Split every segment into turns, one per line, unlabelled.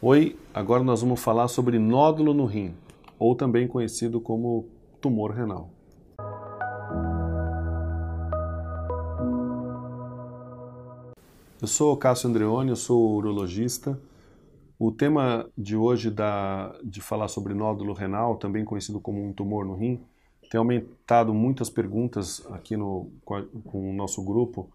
Oi, agora nós vamos falar sobre nódulo no rim, ou também conhecido como tumor renal. Eu sou Cássio Andreoni, eu sou urologista. O tema de hoje da, de falar sobre nódulo renal, também conhecido como um tumor no rim, tem aumentado muitas perguntas aqui no, com o nosso grupo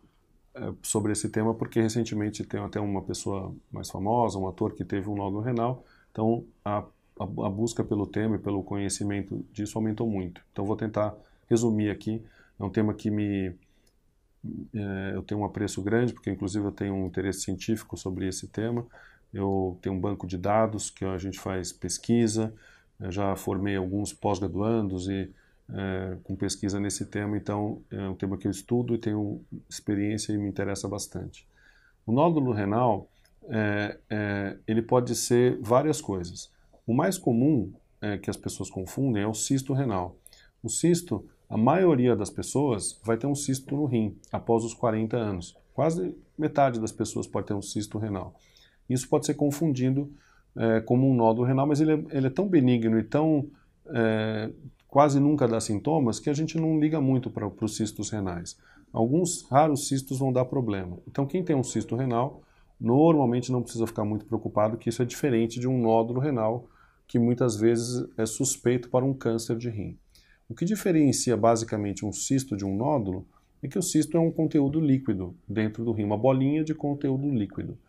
sobre esse tema, porque recentemente tem até uma pessoa mais famosa, um ator que teve um nódulo renal, então a, a, a busca pelo tema e pelo conhecimento disso aumentou muito. Então vou tentar resumir aqui, é um tema que me é, eu tenho um apreço grande, porque inclusive eu tenho um interesse científico sobre esse tema, eu tenho um banco de dados que a gente faz pesquisa, já formei alguns pós-graduandos e é, com pesquisa nesse tema, então é um tema que eu estudo e tenho experiência e me interessa bastante. O nódulo renal, é, é, ele pode ser várias coisas. O mais comum que as pessoas confundem é o cisto renal. O cisto, a maioria das pessoas vai ter um cisto no rim após os 40 anos. Quase metade das pessoas pode ter um cisto renal. Isso pode ser confundido como um nódulo renal, mas ele é, ele é tão benigno e tão é, quase nunca dá sintomas que a gente não liga muito para os cistos renais. Alguns raros cistos vão dar problema. Então, quem tem um cisto renal, normalmente não precisa ficar muito preocupado, que isso é diferente de um nódulo renal, que muitas vezes é suspeito para um câncer de rim. O que diferencia basicamente um cisto de um nódulo é que o cisto é um conteúdo líquido dentro do rim, uma bolinha de conteúdo líquido.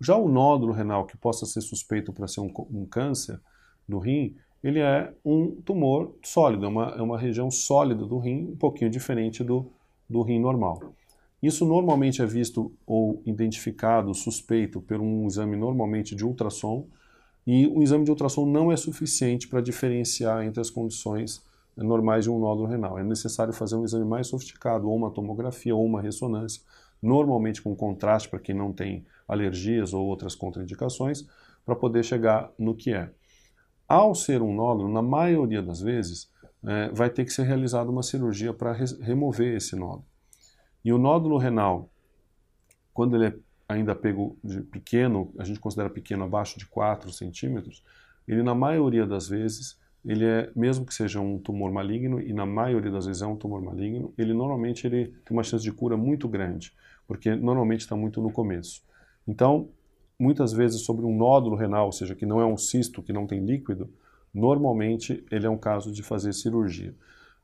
Já o nódulo renal, que possa ser suspeito para ser um, um câncer do rim, ele é um tumor sólido, é uma, é uma região sólida do rim, um pouquinho diferente do, do rim normal. Isso normalmente é visto ou identificado, suspeito, por um exame normalmente de ultrassom, e o exame de ultrassom não é suficiente para diferenciar entre as condições normais de um nódulo renal. É necessário fazer um exame mais sofisticado, ou uma tomografia, ou uma ressonância, normalmente com contraste para quem não tem alergias ou outras contraindicações, para poder chegar no que é. Ao ser um nódulo, na maioria das vezes, é, vai ter que ser realizada uma cirurgia para re remover esse nódulo. E o nódulo renal, quando ele é ainda pego de pequeno, a gente considera pequeno abaixo de 4 centímetros, ele na maioria das vezes, ele é, mesmo que seja um tumor maligno, e na maioria das vezes é um tumor maligno, ele normalmente ele tem uma chance de cura muito grande, porque normalmente está muito no começo. Então, muitas vezes sobre um nódulo renal, ou seja, que não é um cisto, que não tem líquido, normalmente ele é um caso de fazer cirurgia.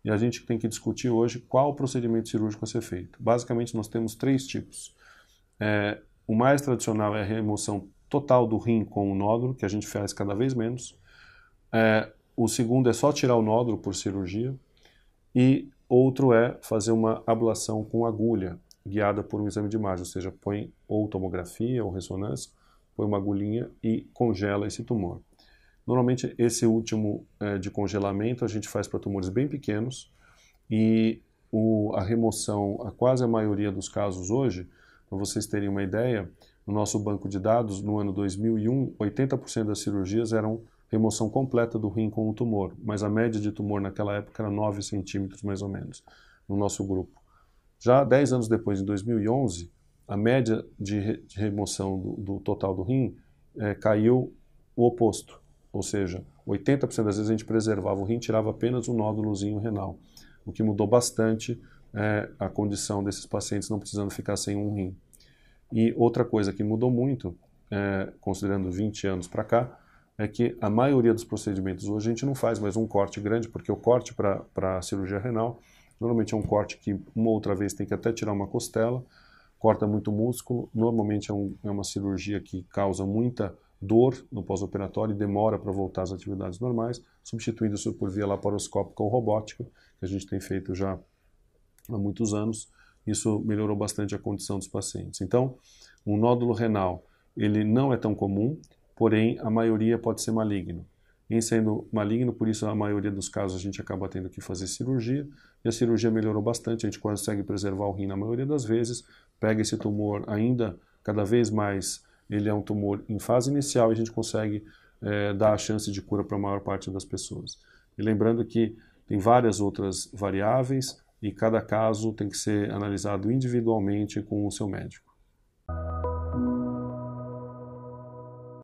E a gente tem que discutir hoje qual procedimento cirúrgico a ser feito. Basicamente, nós temos três tipos. É, o mais tradicional é a remoção total do rim com o nódulo, que a gente faz cada vez menos. É, o segundo é só tirar o nódulo por cirurgia. E outro é fazer uma ablação com agulha, guiada por um exame de imagem, ou seja, põe ou tomografia ou ressonância, põe uma agulhinha e congela esse tumor. Normalmente, esse último é, de congelamento a gente faz para tumores bem pequenos e o, a remoção, a quase a maioria dos casos hoje, para vocês terem uma ideia, no nosso banco de dados, no ano 2001, 80% das cirurgias eram remoção completa do rim com o tumor, mas a média de tumor naquela época era 9 centímetros mais ou menos, no nosso grupo. Já 10 anos depois, em 2011, a média de, remoção do, do, total do rim é, caiu o oposto, ou seja, 80% das vezes a gente preservava o rim, tirava apenas um nódulozinho renal, o que mudou bastante é, a condição desses pacientes não precisando ficar sem um rim. E outra coisa que mudou muito, é, considerando 20 anos para cá, é que a maioria dos procedimentos hoje a gente não faz mais um corte grande, porque o corte para a cirurgia renal normalmente é um corte que uma outra vez tem que até tirar uma costela, corta muito músculo. Normalmente é, um, é uma cirurgia que causa muita dor no pós-operatório e demora para voltar às atividades normais, substituindo isso por via laparoscópica ou robótica, que a gente tem feito já há muitos anos. Isso melhorou bastante a condição dos pacientes. Então, um nódulo renal, ele não é tão comum, porém a maioria pode ser maligno. Em sendo maligno, por isso a maioria dos casos a gente acaba tendo que fazer cirurgia, e a cirurgia melhorou bastante, a gente consegue preservar o rim na maioria das vezes, pega esse tumor ainda cada vez mais, ele é um tumor em fase inicial e a gente consegue é, dar a chance de cura para a maior parte das pessoas. E lembrando que tem várias outras variáveis e cada caso tem que ser analisado individualmente com o seu médico.